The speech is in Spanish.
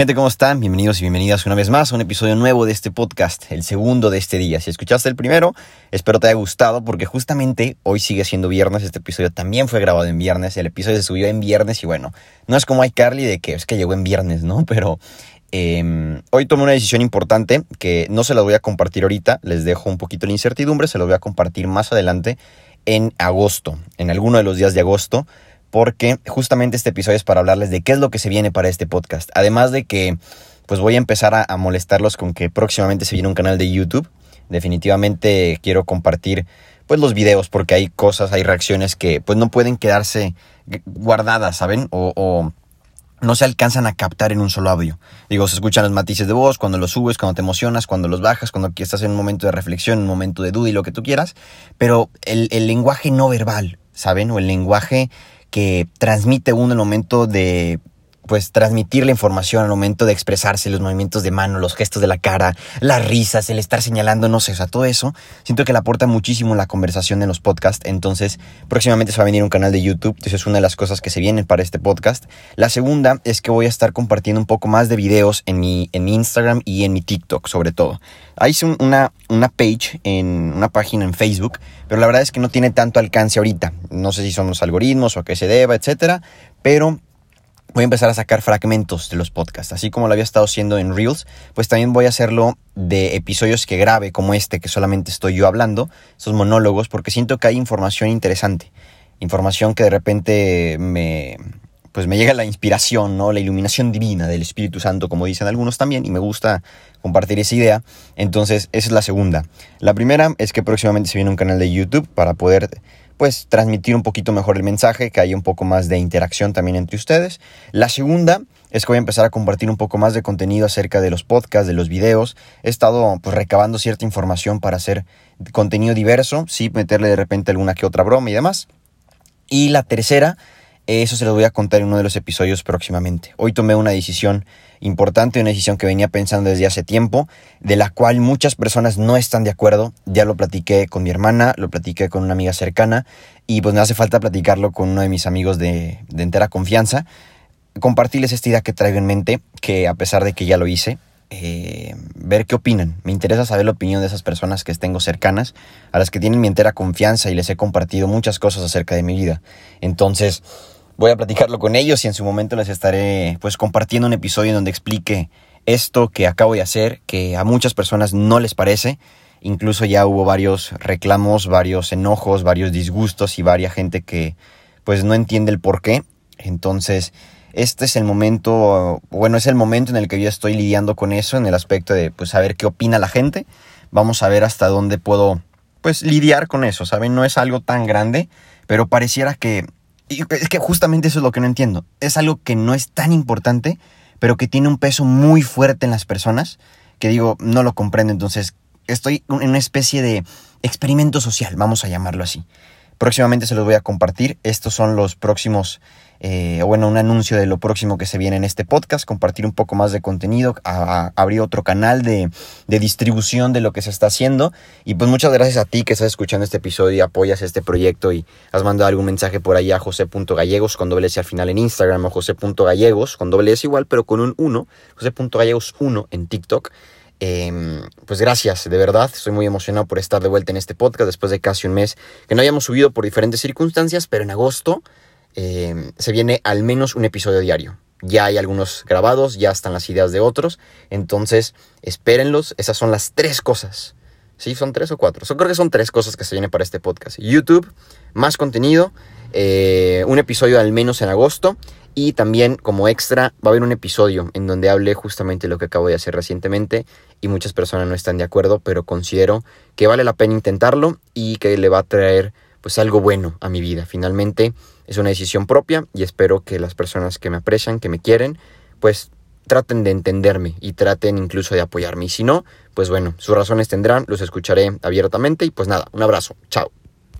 Gente, ¿cómo están? Bienvenidos y bienvenidas una vez más a un episodio nuevo de este podcast, el segundo de este día. Si escuchaste el primero, espero te haya gustado porque justamente hoy sigue siendo viernes, este episodio también fue grabado en viernes, el episodio se subió en viernes y bueno, no es como iCarly de que es que llegó en viernes, ¿no? Pero eh, hoy tomé una decisión importante que no se la voy a compartir ahorita, les dejo un poquito la incertidumbre, se los voy a compartir más adelante en agosto, en alguno de los días de agosto porque justamente este episodio es para hablarles de qué es lo que se viene para este podcast. Además de que pues voy a empezar a, molestarlos con que próximamente se viene un canal de YouTube. Definitivamente quiero compartir pues los videos porque hay cosas, hay reacciones que pues no pueden quedarse guardadas, ¿saben? O, no se alcanzan a captar en un solo audio. Digo, se escuchan los matices de voz cuando los subes, cuando te emocionas, cuando los bajas, cuando estás en un momento de reflexión, un momento de duda y lo que tú quieras, pero el lenguaje no verbal, ¿saben? O el lenguaje que transmite uno el momento de pues transmitir la información al momento de expresarse, los movimientos de mano, los gestos de la cara, las risas, el estar señalando, no sé, o sea, todo eso, siento que le aporta muchísimo la conversación en los podcasts, entonces próximamente se va a venir un canal de YouTube, entonces es una de las cosas que se vienen para este podcast. La segunda es que voy a estar compartiendo un poco más de videos en mi, en Instagram y en mi TikTok sobre todo. Hay una, una page, en una página en Facebook, pero la verdad es que no tiene tanto alcance ahorita, no sé si son los algoritmos o a qué se deba, etcétera, pero voy a empezar a sacar fragmentos de los podcasts. Así como lo había estado haciendo en Reels, pues también voy a hacerlo de episodios que grabe como este, que solamente estoy yo hablando, esos monólogos, porque siento que hay información interesante. Información que de repente me, pues me llega la inspiración, ¿no? La iluminación divina del Espíritu Santo, como dicen algunos también, y me gusta compartir esa idea. Entonces, esa es la segunda. La primera es que próximamente se viene un canal de YouTube para poder pues transmitir un poquito mejor el mensaje, que haya un poco más de interacción también entre ustedes. La segunda es que voy a empezar a compartir un poco más de contenido acerca de los podcasts, de los videos. He estado pues recabando cierta información para hacer contenido diverso, sí, meterle de repente alguna que otra broma y demás. Y la tercera eso se lo voy a contar en uno de los episodios próximamente. Hoy tomé una decisión importante, una decisión que venía pensando desde hace tiempo, de la cual muchas personas no están de acuerdo. Ya lo platiqué con mi hermana, lo platiqué con una amiga cercana y pues me hace falta platicarlo con uno de mis amigos de, de entera confianza. Compartirles esta idea que traigo en mente, que a pesar de que ya lo hice, eh, ver qué opinan. Me interesa saber la opinión de esas personas que tengo cercanas, a las que tienen mi entera confianza y les he compartido muchas cosas acerca de mi vida. Entonces, voy a platicarlo con ellos y en su momento les estaré pues compartiendo un episodio en donde explique esto que acabo de hacer, que a muchas personas no les parece. Incluso ya hubo varios reclamos, varios enojos, varios disgustos y varias gente que pues no entiende el por qué. Entonces, este es el momento, bueno, es el momento en el que yo estoy lidiando con eso, en el aspecto de pues saber qué opina la gente. Vamos a ver hasta dónde puedo pues lidiar con eso, ¿saben? No es algo tan grande, pero pareciera que es que justamente eso es lo que no entiendo. Es algo que no es tan importante, pero que tiene un peso muy fuerte en las personas, que digo, no lo comprendo. Entonces, estoy en una especie de experimento social, vamos a llamarlo así. Próximamente se los voy a compartir. Estos son los próximos eh, bueno, un anuncio de lo próximo que se viene en este podcast, compartir un poco más de contenido, abrir otro canal de, distribución de lo que se está haciendo. Y pues muchas gracias a ti que estás escuchando este episodio y apoyas este proyecto y has mandado algún mensaje por ahí a jose.gallegos con doble S al final en Instagram o con doble S igual, pero con un 1, jose.gallegos 1 en TikTok. Em, pues gracias, de verdad, estoy muy emocionado por estar de vuelta en este podcast después de casi un mes que no habíamos subido por diferentes circunstancias, pero en agosto eh, se viene al menos un episodio diario. Ya hay algunos grabados, ya están las ideas de otros, entonces espérenlos. Esas son las tres cosas. ¿Sí? ¿Son tres o cuatro? Yo creo que son tres cosas que se vienen para este podcast. YouTube, más contenido, eh, un episodio al menos en agosto y también como extra va a haber un episodio en donde hable justamente lo que acabo de hacer recientemente y muchas personas no están de acuerdo, pero considero que vale la pena intentarlo y que le va a traer pues algo bueno a mi vida. Finalmente es una decisión propia y espero que las personas que me aprecian, que me quieren, pues traten de entenderme y traten incluso de apoyarme. Y si no, pues bueno, sus razones tendrán, los escucharé abiertamente y pues nada, un abrazo, chao.